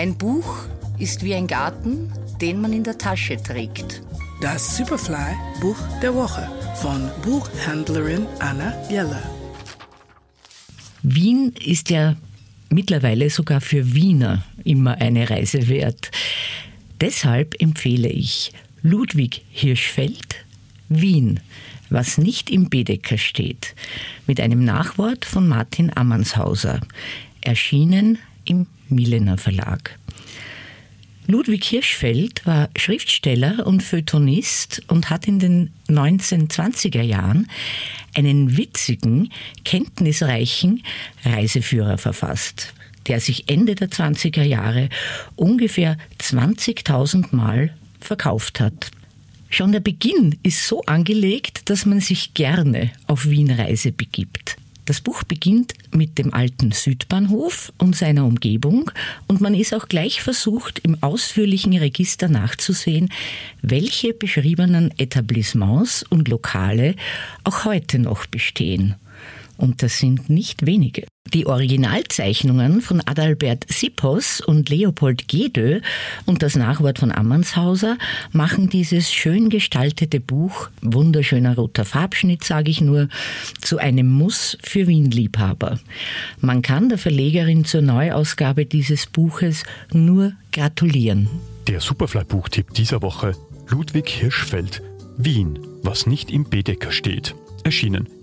Ein Buch ist wie ein Garten, den man in der Tasche trägt. Das Superfly Buch der Woche von Buchhändlerin Anna Jeller. Wien ist ja mittlerweile sogar für Wiener immer eine Reise wert. Deshalb empfehle ich Ludwig Hirschfeld, Wien, was nicht im Bedecker steht, mit einem Nachwort von Martin Ammanshauser, erschienen im Millener Verlag. Ludwig Hirschfeld war Schriftsteller und Feuilletonist und hat in den 1920er Jahren einen witzigen, kenntnisreichen Reiseführer verfasst, der sich Ende der 20er Jahre ungefähr 20.000 Mal verkauft hat. Schon der Beginn ist so angelegt, dass man sich gerne auf Wienreise begibt. Das Buch beginnt mit dem alten Südbahnhof und seiner Umgebung und man ist auch gleich versucht, im ausführlichen Register nachzusehen, welche beschriebenen Etablissements und Lokale auch heute noch bestehen. Und das sind nicht wenige. Die Originalzeichnungen von Adalbert Sippos und Leopold Gedö und das Nachwort von Ammanshauser machen dieses schön gestaltete Buch, wunderschöner roter Farbschnitt, sage ich nur, zu einem Muss für Wien-Liebhaber. Man kann der Verlegerin zur Neuausgabe dieses Buches nur gratulieren. Der Superfly-Buchtipp dieser Woche: Ludwig Hirschfeld, Wien, was nicht im Bedecker steht. Erschienen